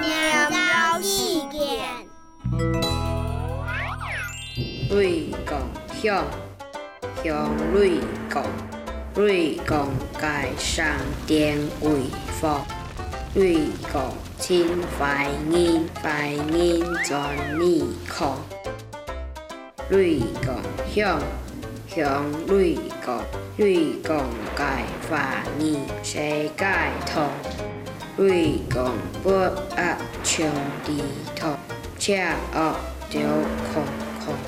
念高意见。瑞讲向向瑞讲，瑞讲界上殿为福，瑞讲亲怀念怀念全面康，瑞讲向向瑞讲，瑞讲界华念世界通，瑞讲不压冲地图，恰恶就。